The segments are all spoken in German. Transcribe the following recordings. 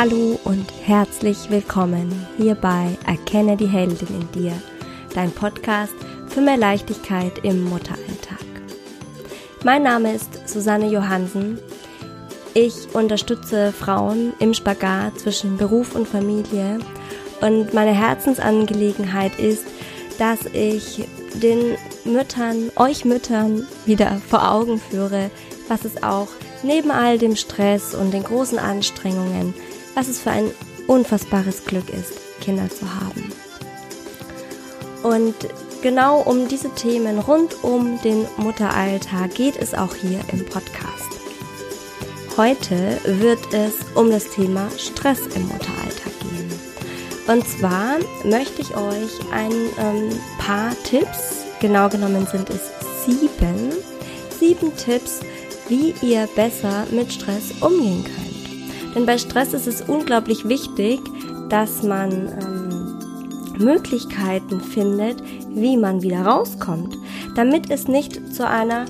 Hallo und herzlich willkommen hier bei Erkenne die Heldin in dir, dein Podcast für mehr Leichtigkeit im Mutteralltag. Mein Name ist Susanne Johansen. Ich unterstütze Frauen im Spagat zwischen Beruf und Familie und meine Herzensangelegenheit ist, dass ich den Müttern, euch Müttern wieder vor Augen führe, was es auch neben all dem Stress und den großen Anstrengungen, was es für ein unfassbares Glück ist, Kinder zu haben. Und genau um diese Themen rund um den Mutteralltag geht es auch hier im Podcast. Heute wird es um das Thema Stress im Mutteralltag gehen. Und zwar möchte ich euch ein ähm, paar Tipps, genau genommen sind es sieben, sieben Tipps, wie ihr besser mit Stress umgehen könnt. Denn bei Stress ist es unglaublich wichtig, dass man ähm, Möglichkeiten findet, wie man wieder rauskommt, damit es nicht zu einer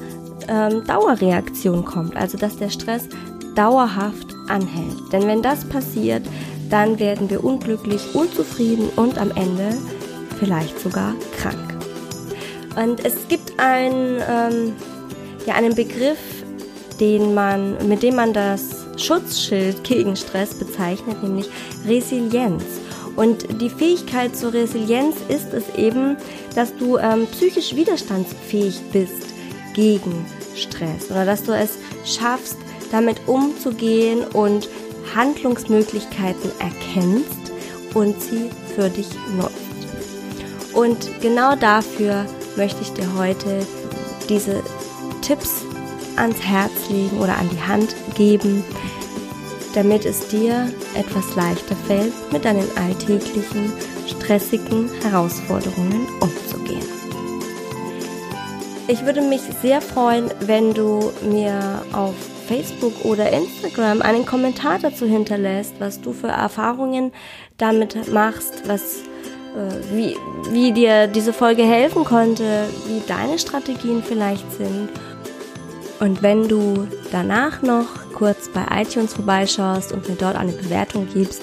ähm, Dauerreaktion kommt, also dass der Stress dauerhaft anhält. Denn wenn das passiert, dann werden wir unglücklich, unzufrieden und am Ende vielleicht sogar krank. Und es gibt ein, ähm, ja, einen Begriff, den man, mit dem man das Schutzschild gegen Stress bezeichnet, nämlich Resilienz. Und die Fähigkeit zur Resilienz ist es eben, dass du ähm, psychisch widerstandsfähig bist gegen Stress oder dass du es schaffst, damit umzugehen und Handlungsmöglichkeiten erkennst und sie für dich nutzt. Und genau dafür möchte ich dir heute diese Tipps ans Herz legen oder an die Hand geben, damit es dir etwas leichter fällt, mit deinen alltäglichen, stressigen Herausforderungen umzugehen. Ich würde mich sehr freuen, wenn du mir auf Facebook oder Instagram einen Kommentar dazu hinterlässt, was du für Erfahrungen damit machst, was äh, wie, wie dir diese Folge helfen konnte, wie deine Strategien vielleicht sind und wenn du danach noch kurz bei iTunes vorbeischaust und mir dort eine Bewertung gibst,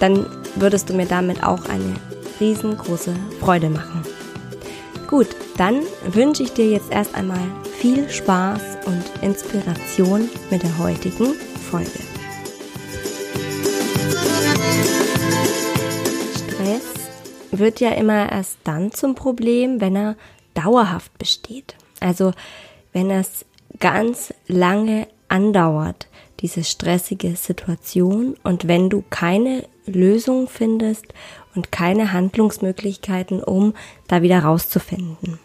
dann würdest du mir damit auch eine riesengroße Freude machen. Gut, dann wünsche ich dir jetzt erst einmal viel Spaß und Inspiration mit der heutigen Folge. Stress wird ja immer erst dann zum Problem, wenn er dauerhaft besteht. Also wenn es ganz lange andauert, diese stressige Situation. Und wenn du keine Lösung findest und keine Handlungsmöglichkeiten, um da wieder rauszufinden.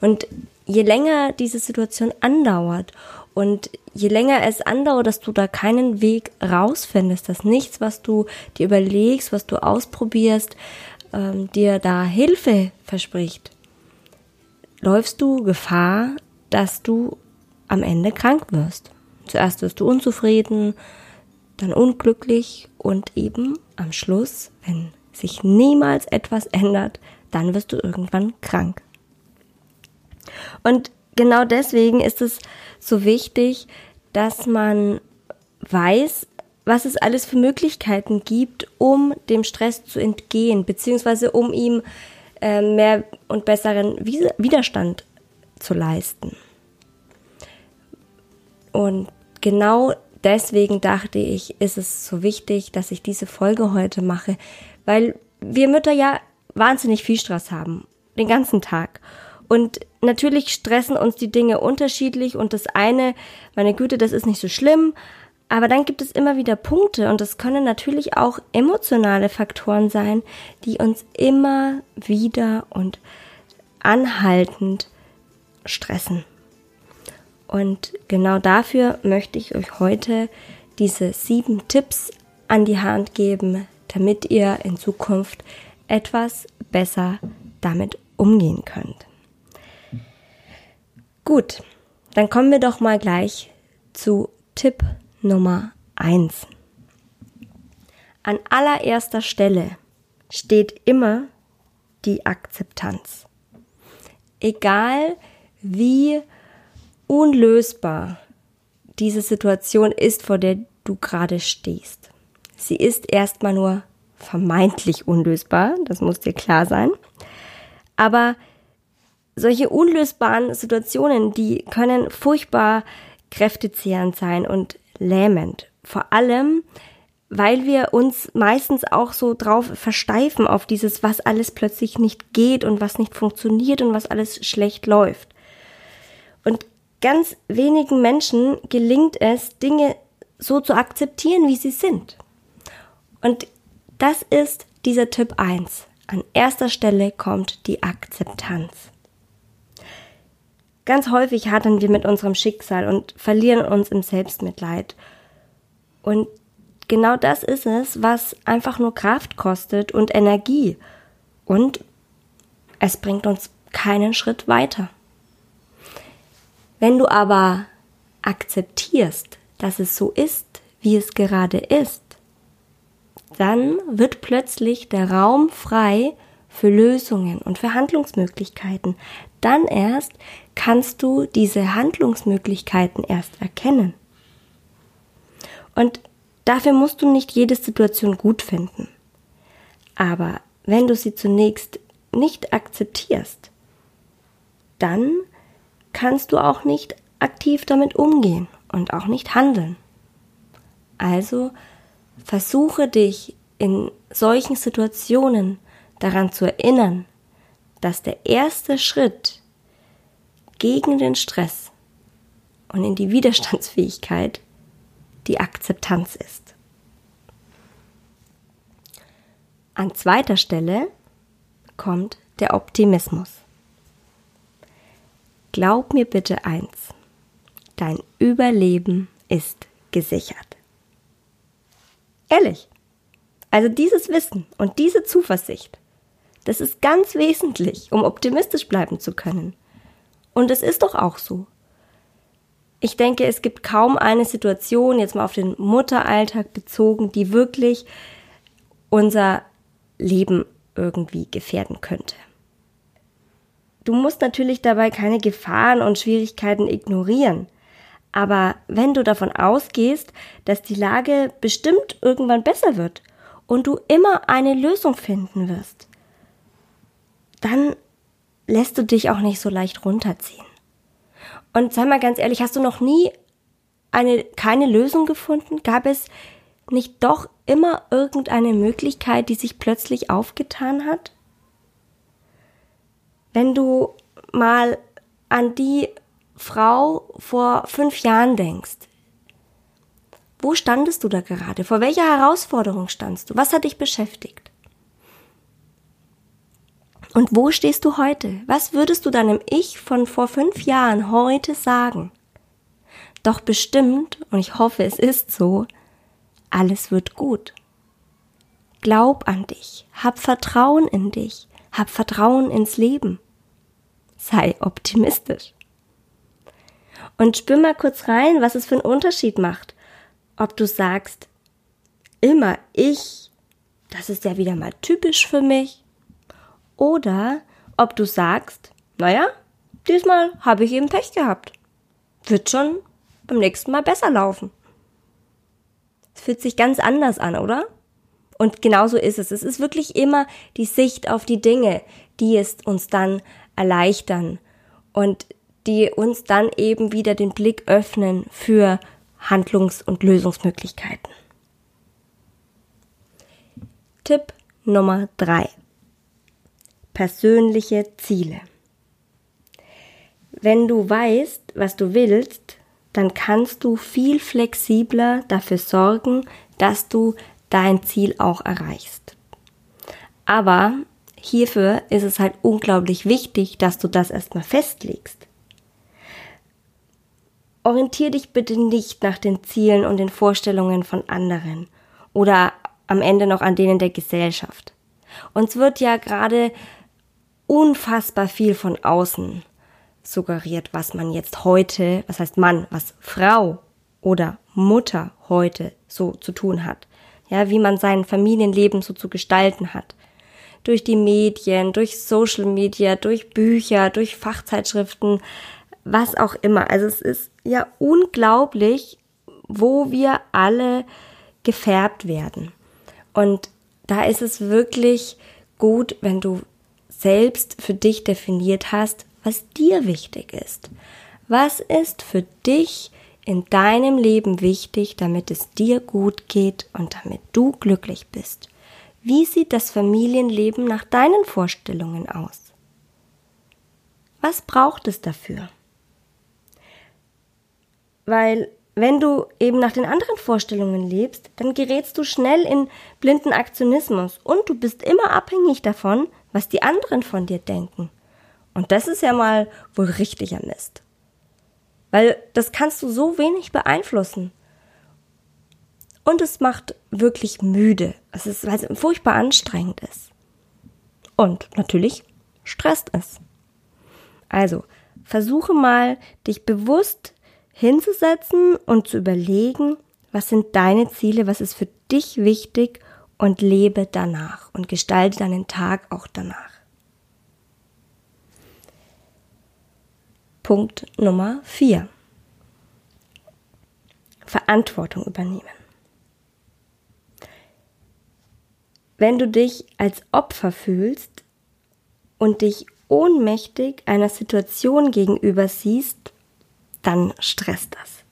Und je länger diese Situation andauert und je länger es andauert, dass du da keinen Weg rausfindest, dass nichts, was du dir überlegst, was du ausprobierst, ähm, dir da Hilfe verspricht, läufst du Gefahr, dass du am Ende krank wirst. Zuerst wirst du unzufrieden, dann unglücklich und eben am Schluss, wenn sich niemals etwas ändert, dann wirst du irgendwann krank. Und genau deswegen ist es so wichtig, dass man weiß, was es alles für Möglichkeiten gibt, um dem Stress zu entgehen, beziehungsweise um ihm äh, mehr und besseren Widerstand zu leisten. Und genau deswegen dachte ich, ist es so wichtig, dass ich diese Folge heute mache, weil wir Mütter ja wahnsinnig viel Stress haben, den ganzen Tag. Und natürlich stressen uns die Dinge unterschiedlich und das eine, meine Güte, das ist nicht so schlimm, aber dann gibt es immer wieder Punkte und das können natürlich auch emotionale Faktoren sein, die uns immer wieder und anhaltend stressen. Und genau dafür möchte ich euch heute diese sieben Tipps an die Hand geben, damit ihr in Zukunft etwas besser damit umgehen könnt. Gut, dann kommen wir doch mal gleich zu Tipp Nummer eins. An allererster Stelle steht immer die Akzeptanz. Egal wie unlösbar diese Situation ist, vor der du gerade stehst. sie ist erstmal nur vermeintlich unlösbar, das muss dir klar sein. Aber solche unlösbaren Situationen, die können furchtbar kräftezehrend sein und lähmend. Vor allem, weil wir uns meistens auch so drauf versteifen auf dieses, was alles plötzlich nicht geht und was nicht funktioniert und was alles schlecht läuft. Ganz wenigen Menschen gelingt es, Dinge so zu akzeptieren, wie sie sind. Und das ist dieser Tipp 1. An erster Stelle kommt die Akzeptanz. Ganz häufig hadern wir mit unserem Schicksal und verlieren uns im Selbstmitleid. Und genau das ist es, was einfach nur Kraft kostet und Energie. Und es bringt uns keinen Schritt weiter. Wenn du aber akzeptierst, dass es so ist, wie es gerade ist, dann wird plötzlich der Raum frei für Lösungen und für Handlungsmöglichkeiten. Dann erst kannst du diese Handlungsmöglichkeiten erst erkennen. Und dafür musst du nicht jede Situation gut finden. Aber wenn du sie zunächst nicht akzeptierst, dann kannst du auch nicht aktiv damit umgehen und auch nicht handeln. Also versuche dich in solchen Situationen daran zu erinnern, dass der erste Schritt gegen den Stress und in die Widerstandsfähigkeit die Akzeptanz ist. An zweiter Stelle kommt der Optimismus. Glaub mir bitte eins, dein Überleben ist gesichert. Ehrlich. Also dieses Wissen und diese Zuversicht, das ist ganz wesentlich, um optimistisch bleiben zu können. Und es ist doch auch so. Ich denke, es gibt kaum eine Situation, jetzt mal auf den Mutteralltag bezogen, die wirklich unser Leben irgendwie gefährden könnte. Du musst natürlich dabei keine Gefahren und Schwierigkeiten ignorieren. Aber wenn du davon ausgehst, dass die Lage bestimmt irgendwann besser wird und du immer eine Lösung finden wirst, dann lässt du dich auch nicht so leicht runterziehen. Und sei mal ganz ehrlich, hast du noch nie eine, keine Lösung gefunden? Gab es nicht doch immer irgendeine Möglichkeit, die sich plötzlich aufgetan hat? Wenn du mal an die Frau vor fünf Jahren denkst, wo standest du da gerade? Vor welcher Herausforderung standst du? Was hat dich beschäftigt? Und wo stehst du heute? Was würdest du deinem Ich von vor fünf Jahren heute sagen? Doch bestimmt, und ich hoffe, es ist so, alles wird gut. Glaub an dich, hab Vertrauen in dich, hab Vertrauen ins Leben. Sei optimistisch. Und spür mal kurz rein, was es für einen Unterschied macht. Ob du sagst, immer ich, das ist ja wieder mal typisch für mich. Oder ob du sagst, naja, diesmal habe ich eben Pech gehabt. Wird schon beim nächsten Mal besser laufen. Es fühlt sich ganz anders an, oder? Und genauso ist es. Es ist wirklich immer die Sicht auf die Dinge, die es uns dann erleichtern und die uns dann eben wieder den Blick öffnen für Handlungs- und Lösungsmöglichkeiten. Tipp Nummer drei: Persönliche Ziele. Wenn du weißt, was du willst, dann kannst du viel flexibler dafür sorgen, dass du dein Ziel auch erreichst. Aber hierfür ist es halt unglaublich wichtig, dass du das erstmal festlegst orientier dich bitte nicht nach den Zielen und den Vorstellungen von anderen oder am Ende noch an denen der Gesellschaft. Uns wird ja gerade unfassbar viel von außen suggeriert, was man jetzt heute, was heißt Mann, was Frau oder Mutter heute so zu tun hat. Ja, wie man sein Familienleben so zu gestalten hat. Durch die Medien, durch Social Media, durch Bücher, durch Fachzeitschriften, was auch immer. Also es ist ja unglaublich, wo wir alle gefärbt werden. Und da ist es wirklich gut, wenn du selbst für dich definiert hast, was dir wichtig ist. Was ist für dich in deinem Leben wichtig, damit es dir gut geht und damit du glücklich bist? Wie sieht das Familienleben nach deinen Vorstellungen aus? Was braucht es dafür? Weil wenn du eben nach den anderen Vorstellungen lebst, dann gerätst du schnell in blinden Aktionismus und du bist immer abhängig davon, was die anderen von dir denken. Und das ist ja mal wohl richtiger Mist. Weil das kannst du so wenig beeinflussen. Und es macht wirklich müde. Es ist, weil es furchtbar anstrengend ist. Und natürlich stresst es. Also, versuche mal, dich bewusst hinzusetzen und zu überlegen, was sind deine Ziele, was ist für dich wichtig und lebe danach und gestalte deinen Tag auch danach. Punkt Nummer 4. Verantwortung übernehmen. Wenn du dich als Opfer fühlst und dich ohnmächtig einer Situation gegenüber siehst, dann stresst das.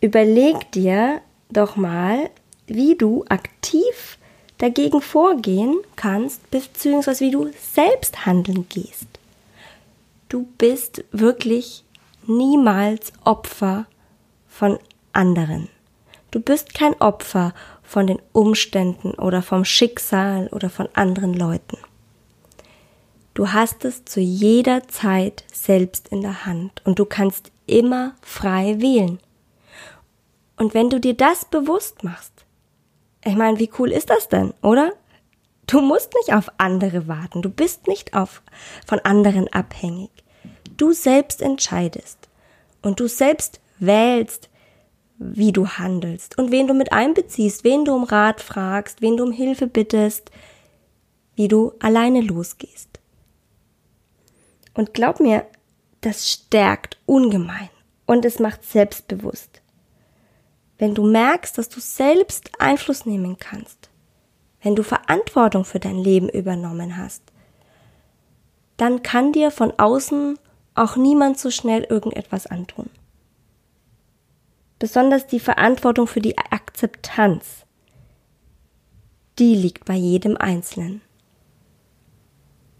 Überleg dir doch mal, wie du aktiv dagegen vorgehen kannst, beziehungsweise wie du selbst handeln gehst. Du bist wirklich niemals Opfer von anderen. Du bist kein Opfer von den Umständen oder vom Schicksal oder von anderen Leuten. Du hast es zu jeder Zeit selbst in der Hand und du kannst immer frei wählen. Und wenn du dir das bewusst machst, ich meine, wie cool ist das denn, oder? Du musst nicht auf andere warten, du bist nicht auf, von anderen abhängig. Du selbst entscheidest und du selbst wählst, wie du handelst und wen du mit einbeziehst, wen du um Rat fragst, wen du um Hilfe bittest, wie du alleine losgehst. Und glaub mir, das stärkt ungemein und es macht selbstbewusst. Wenn du merkst, dass du selbst Einfluss nehmen kannst, wenn du Verantwortung für dein Leben übernommen hast, dann kann dir von außen auch niemand so schnell irgendetwas antun. Besonders die Verantwortung für die Akzeptanz, die liegt bei jedem Einzelnen.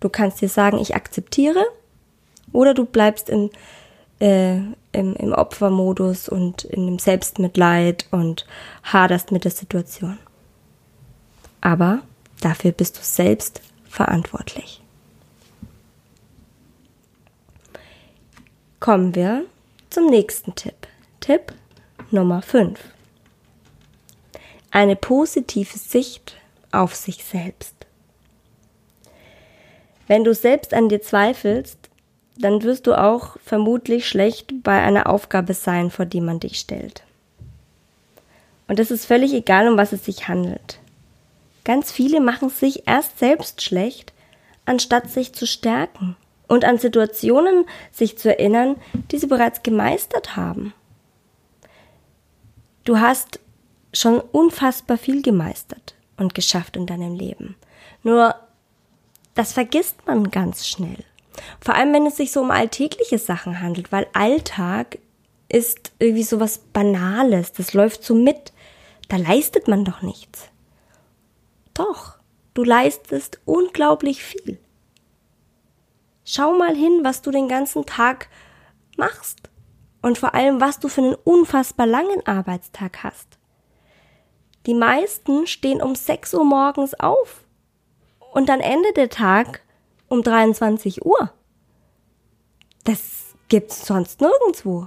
Du kannst dir sagen, ich akzeptiere oder du bleibst im, äh, im, im Opfermodus und in dem Selbstmitleid und haderst mit der Situation. Aber dafür bist du selbst verantwortlich. Kommen wir zum nächsten Tipp. Tipp Nummer 5. Eine positive Sicht auf sich selbst. Wenn du selbst an dir zweifelst, dann wirst du auch vermutlich schlecht bei einer Aufgabe sein, vor die man dich stellt. Und es ist völlig egal, um was es sich handelt. Ganz viele machen sich erst selbst schlecht, anstatt sich zu stärken und an Situationen sich zu erinnern, die sie bereits gemeistert haben. Du hast schon unfassbar viel gemeistert und geschafft in deinem Leben. Nur das vergisst man ganz schnell. Vor allem, wenn es sich so um alltägliche Sachen handelt, weil Alltag ist irgendwie so was Banales, das läuft so mit. Da leistet man doch nichts. Doch, du leistest unglaublich viel. Schau mal hin, was du den ganzen Tag machst und vor allem, was du für einen unfassbar langen Arbeitstag hast. Die meisten stehen um 6 Uhr morgens auf und dann endet der Tag um 23 Uhr. Das gibt's sonst nirgendwo.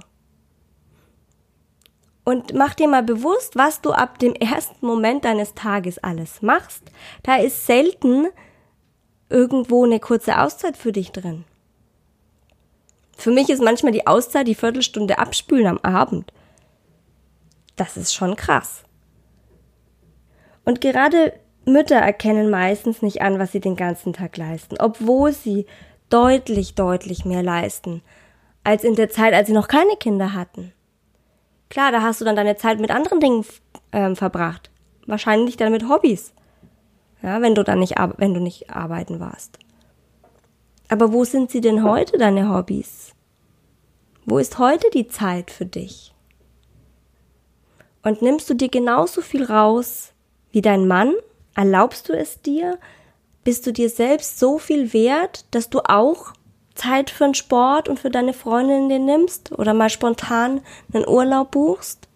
Und mach dir mal bewusst, was du ab dem ersten Moment deines Tages alles machst. Da ist selten irgendwo eine kurze Auszeit für dich drin. Für mich ist manchmal die Auszeit die Viertelstunde abspülen am Abend. Das ist schon krass. Und gerade Mütter erkennen meistens nicht an, was sie den ganzen Tag leisten, obwohl sie deutlich, deutlich mehr leisten als in der Zeit, als sie noch keine Kinder hatten. Klar, da hast du dann deine Zeit mit anderen Dingen ähm, verbracht. Wahrscheinlich dann mit Hobbys. Ja, wenn du dann nicht, wenn du nicht arbeiten warst. Aber wo sind sie denn heute, deine Hobbys? Wo ist heute die Zeit für dich? Und nimmst du dir genauso viel raus wie dein Mann? Erlaubst du es dir? Bist du dir selbst so viel wert, dass du auch Zeit für den Sport und für deine Freundin dir nimmst oder mal spontan einen Urlaub buchst?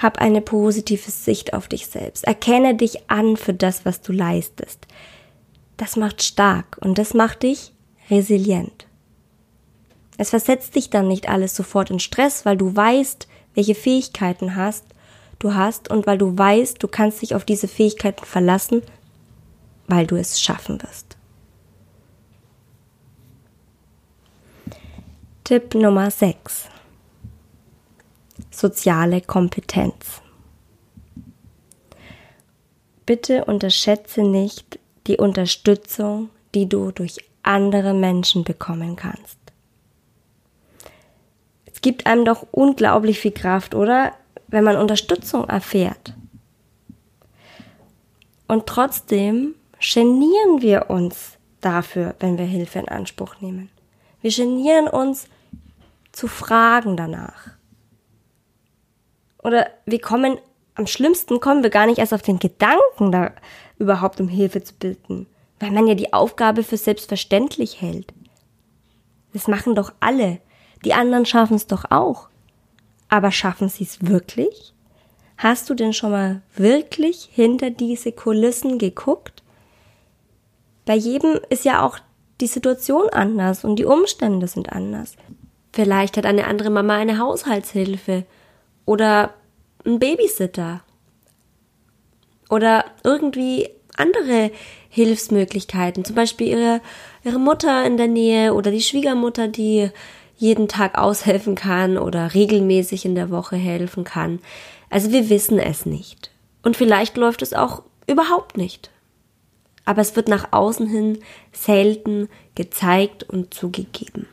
Hab eine positive Sicht auf dich selbst. Erkenne dich an für das, was du leistest. Das macht stark und das macht dich resilient. Es versetzt dich dann nicht alles sofort in Stress, weil du weißt, welche Fähigkeiten hast, du hast und weil du weißt, du kannst dich auf diese Fähigkeiten verlassen, weil du es schaffen wirst. Tipp Nummer 6 soziale Kompetenz. Bitte unterschätze nicht die Unterstützung, die du durch andere Menschen bekommen kannst. Es gibt einem doch unglaublich viel Kraft, oder? Wenn man Unterstützung erfährt. Und trotzdem genieren wir uns dafür, wenn wir Hilfe in Anspruch nehmen. Wir genieren uns zu fragen danach. Oder wir kommen, am schlimmsten kommen wir gar nicht erst auf den Gedanken, da überhaupt um Hilfe zu bitten, weil man ja die Aufgabe für selbstverständlich hält. Das machen doch alle. Die anderen schaffen es doch auch. Aber schaffen sie es wirklich? Hast du denn schon mal wirklich hinter diese Kulissen geguckt? Bei jedem ist ja auch die Situation anders und die Umstände sind anders. Vielleicht hat eine andere Mama eine Haushaltshilfe oder ein Babysitter oder irgendwie andere Hilfsmöglichkeiten, zum Beispiel ihre, ihre Mutter in der Nähe oder die Schwiegermutter, die jeden Tag aushelfen kann oder regelmäßig in der Woche helfen kann. Also wir wissen es nicht. Und vielleicht läuft es auch überhaupt nicht. Aber es wird nach außen hin selten gezeigt und zugegeben.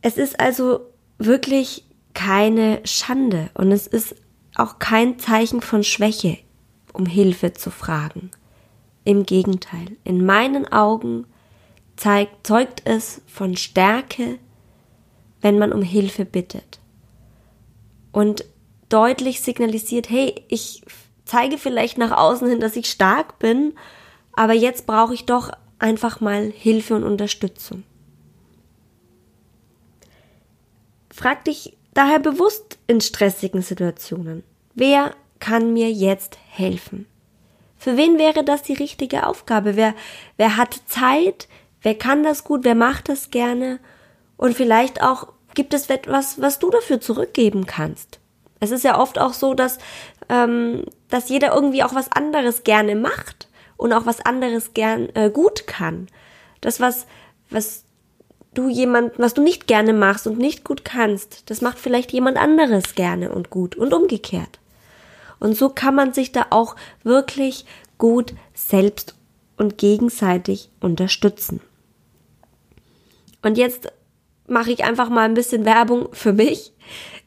Es ist also wirklich keine Schande und es ist auch kein Zeichen von Schwäche, um Hilfe zu fragen. Im Gegenteil, in meinen Augen zeigt, zeugt es von Stärke, wenn man um Hilfe bittet. Und deutlich signalisiert, hey, ich zeige vielleicht nach außen hin, dass ich stark bin, aber jetzt brauche ich doch einfach mal Hilfe und Unterstützung. Frag dich daher bewusst in stressigen Situationen, wer kann mir jetzt helfen? Für wen wäre das die richtige Aufgabe? Wer, wer hat Zeit? Wer kann das gut? Wer macht das gerne? Und vielleicht auch gibt es etwas, was du dafür zurückgeben kannst. Es ist ja oft auch so, dass, ähm, dass jeder irgendwie auch was anderes gerne macht und auch was anderes gern äh, gut kann. Das, was, was du jemand, was du nicht gerne machst und nicht gut kannst, das macht vielleicht jemand anderes gerne und gut und umgekehrt. Und so kann man sich da auch wirklich gut selbst und gegenseitig unterstützen. Und jetzt mache ich einfach mal ein bisschen Werbung für mich,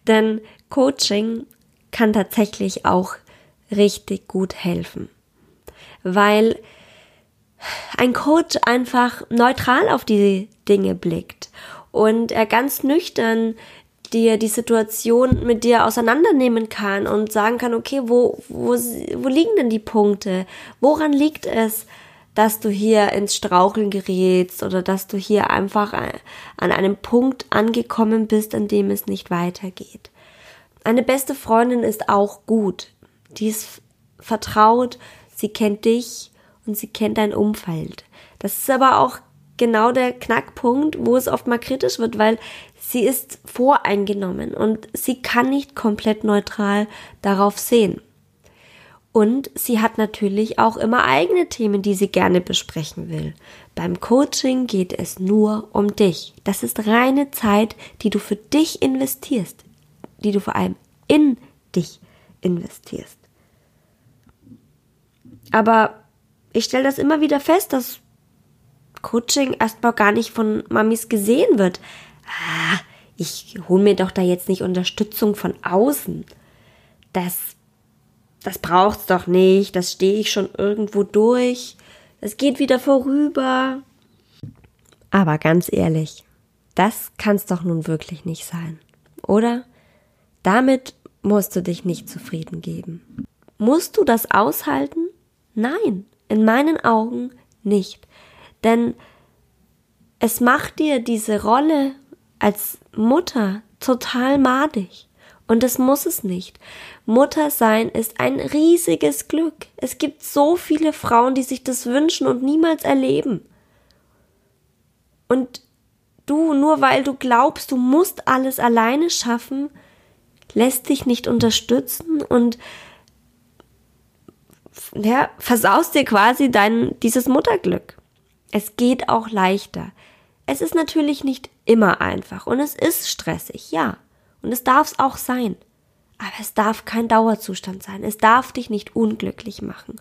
denn Coaching kann tatsächlich auch richtig gut helfen. Weil ein Coach einfach neutral auf die Dinge blickt und er ganz nüchtern dir die Situation mit dir auseinandernehmen kann und sagen kann, okay, wo, wo, wo liegen denn die Punkte? Woran liegt es, dass du hier ins Straucheln gerätst oder dass du hier einfach an einem Punkt angekommen bist, an dem es nicht weitergeht? Eine beste Freundin ist auch gut. Die ist vertraut, sie kennt dich, und sie kennt dein Umfeld. Das ist aber auch genau der Knackpunkt, wo es oft mal kritisch wird, weil sie ist voreingenommen und sie kann nicht komplett neutral darauf sehen. Und sie hat natürlich auch immer eigene Themen, die sie gerne besprechen will. Beim Coaching geht es nur um dich. Das ist reine Zeit, die du für dich investierst, die du vor allem in dich investierst. Aber ich stelle das immer wieder fest, dass Coaching erstmal gar nicht von Mamis gesehen wird. Ah, ich hole mir doch da jetzt nicht Unterstützung von außen. Das, das braucht's doch nicht. Das stehe ich schon irgendwo durch. Es geht wieder vorüber. Aber ganz ehrlich, das kann's doch nun wirklich nicht sein. Oder? Damit musst du dich nicht zufrieden geben. Musst du das aushalten? Nein, in meinen Augen nicht. Denn es macht dir diese Rolle als Mutter total madig. Und das muss es nicht. Mutter sein ist ein riesiges Glück. Es gibt so viele Frauen, die sich das wünschen und niemals erleben. Und du, nur weil du glaubst, du musst alles alleine schaffen, lässt dich nicht unterstützen und ja, versaust dir quasi dein, dieses Mutterglück. Es geht auch leichter. Es ist natürlich nicht immer einfach und es ist stressig, ja. Und es darf es auch sein. Aber es darf kein Dauerzustand sein. Es darf dich nicht unglücklich machen.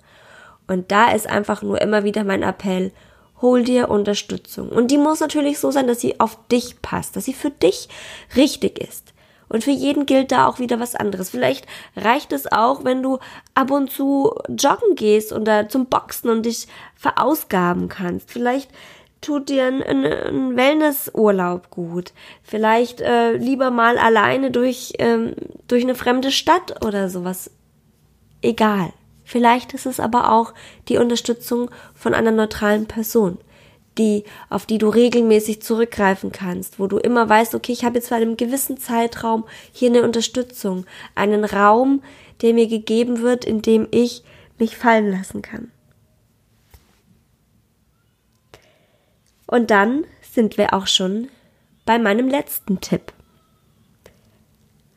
Und da ist einfach nur immer wieder mein Appell, hol dir Unterstützung. Und die muss natürlich so sein, dass sie auf dich passt, dass sie für dich richtig ist. Und für jeden gilt da auch wieder was anderes. Vielleicht reicht es auch, wenn du ab und zu joggen gehst oder zum Boxen und dich verausgaben kannst. Vielleicht tut dir ein, ein, ein Wellnessurlaub gut. Vielleicht äh, lieber mal alleine durch, ähm, durch eine fremde Stadt oder sowas. Egal. Vielleicht ist es aber auch die Unterstützung von einer neutralen Person die, auf die du regelmäßig zurückgreifen kannst, wo du immer weißt, okay, ich habe jetzt für einen gewissen Zeitraum hier eine Unterstützung, einen Raum, der mir gegeben wird, in dem ich mich fallen lassen kann. Und dann sind wir auch schon bei meinem letzten Tipp.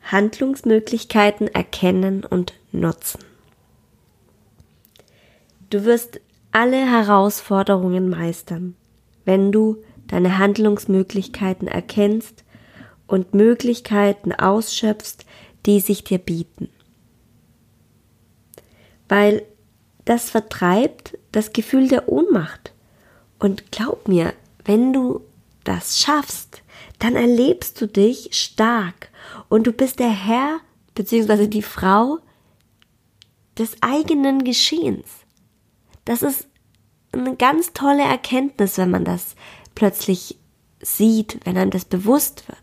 Handlungsmöglichkeiten erkennen und nutzen. Du wirst alle Herausforderungen meistern wenn du deine Handlungsmöglichkeiten erkennst und Möglichkeiten ausschöpfst, die sich dir bieten. Weil das vertreibt das Gefühl der Ohnmacht. Und glaub mir, wenn du das schaffst, dann erlebst du dich stark und du bist der Herr bzw. die Frau des eigenen Geschehens. Das ist eine ganz tolle Erkenntnis, wenn man das plötzlich sieht, wenn einem das bewusst wird.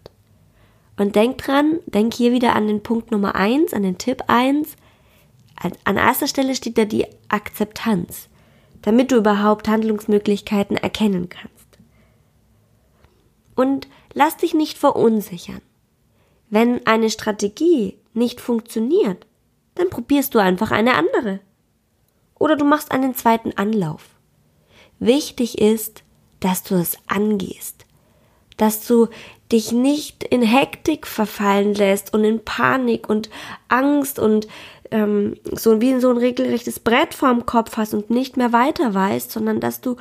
Und denk dran, denk hier wieder an den Punkt Nummer eins, an den Tipp eins. An erster Stelle steht da die Akzeptanz, damit du überhaupt Handlungsmöglichkeiten erkennen kannst. Und lass dich nicht verunsichern. Wenn eine Strategie nicht funktioniert, dann probierst du einfach eine andere. Oder du machst einen zweiten Anlauf. Wichtig ist, dass du es angehst, dass du dich nicht in Hektik verfallen lässt und in Panik und Angst und ähm, so wie so ein regelrechtes Brett vorm Kopf hast und nicht mehr weiter weißt, sondern dass du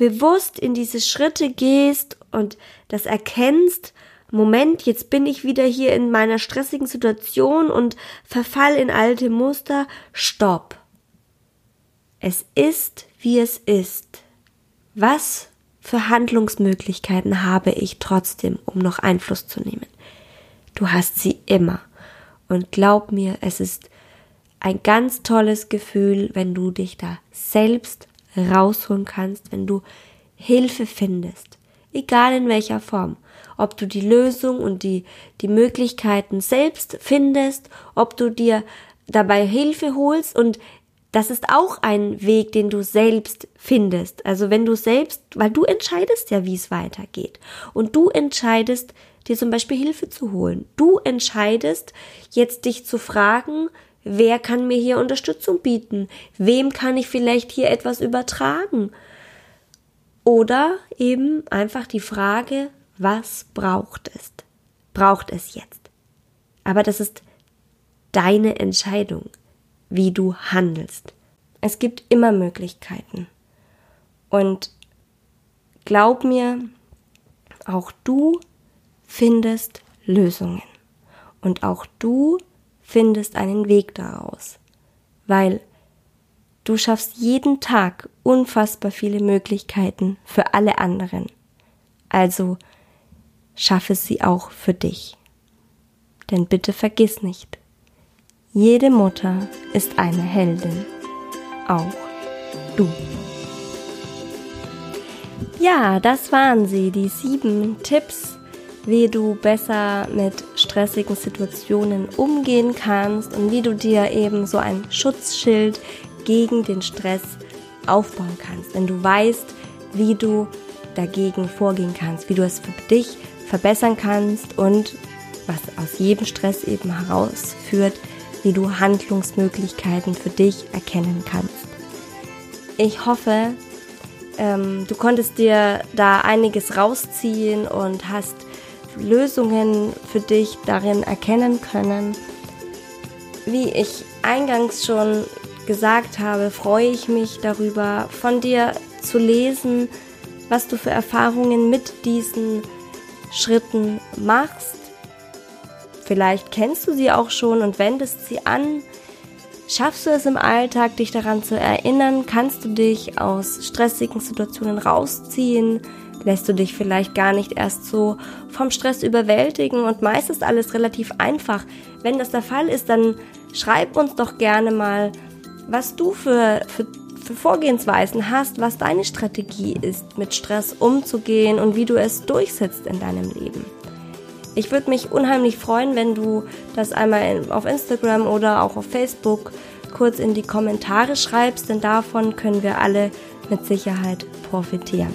bewusst in diese Schritte gehst und das erkennst, Moment, jetzt bin ich wieder hier in meiner stressigen Situation und verfall in alte Muster. Stopp. Es ist wie es ist, was für Handlungsmöglichkeiten habe ich trotzdem, um noch Einfluss zu nehmen? Du hast sie immer. Und glaub mir, es ist ein ganz tolles Gefühl, wenn du dich da selbst rausholen kannst, wenn du Hilfe findest, egal in welcher Form. Ob du die Lösung und die, die Möglichkeiten selbst findest, ob du dir dabei Hilfe holst und das ist auch ein Weg, den du selbst findest. Also wenn du selbst, weil du entscheidest ja, wie es weitergeht. Und du entscheidest, dir zum Beispiel Hilfe zu holen. Du entscheidest, jetzt dich zu fragen, wer kann mir hier Unterstützung bieten? Wem kann ich vielleicht hier etwas übertragen? Oder eben einfach die Frage, was braucht es? Braucht es jetzt? Aber das ist deine Entscheidung wie du handelst. Es gibt immer Möglichkeiten. Und glaub mir, auch du findest Lösungen. Und auch du findest einen Weg daraus. Weil Du schaffst jeden Tag unfassbar viele Möglichkeiten für alle anderen. Also schaffe sie auch für dich. Denn bitte vergiss nicht, jede Mutter ist eine Heldin. Auch du. Ja, das waren sie, die sieben Tipps, wie du besser mit stressigen Situationen umgehen kannst und wie du dir eben so ein Schutzschild gegen den Stress aufbauen kannst. Wenn du weißt, wie du dagegen vorgehen kannst, wie du es für dich verbessern kannst und was aus jedem Stress eben herausführt, wie du Handlungsmöglichkeiten für dich erkennen kannst. Ich hoffe, ähm, du konntest dir da einiges rausziehen und hast Lösungen für dich darin erkennen können. Wie ich eingangs schon gesagt habe, freue ich mich darüber, von dir zu lesen, was du für Erfahrungen mit diesen Schritten machst Vielleicht kennst du sie auch schon und wendest sie an. Schaffst du es im Alltag, dich daran zu erinnern? Kannst du dich aus stressigen Situationen rausziehen? Lässt du dich vielleicht gar nicht erst so vom Stress überwältigen und meist ist alles relativ einfach. Wenn das der Fall ist, dann schreib uns doch gerne mal, was du für, für, für Vorgehensweisen hast, was deine Strategie ist, mit Stress umzugehen und wie du es durchsetzt in deinem Leben. Ich würde mich unheimlich freuen, wenn du das einmal auf Instagram oder auch auf Facebook kurz in die Kommentare schreibst, denn davon können wir alle mit Sicherheit profitieren.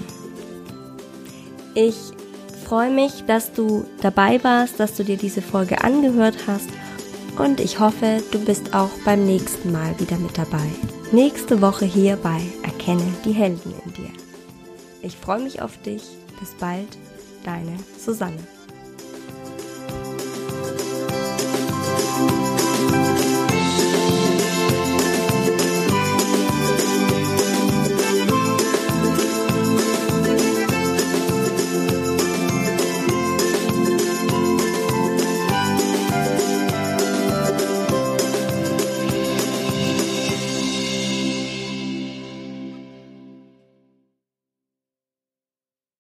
Ich freue mich, dass du dabei warst, dass du dir diese Folge angehört hast und ich hoffe, du bist auch beim nächsten Mal wieder mit dabei. Nächste Woche hier bei Erkenne die Helden in dir. Ich freue mich auf dich. Bis bald, deine Susanne.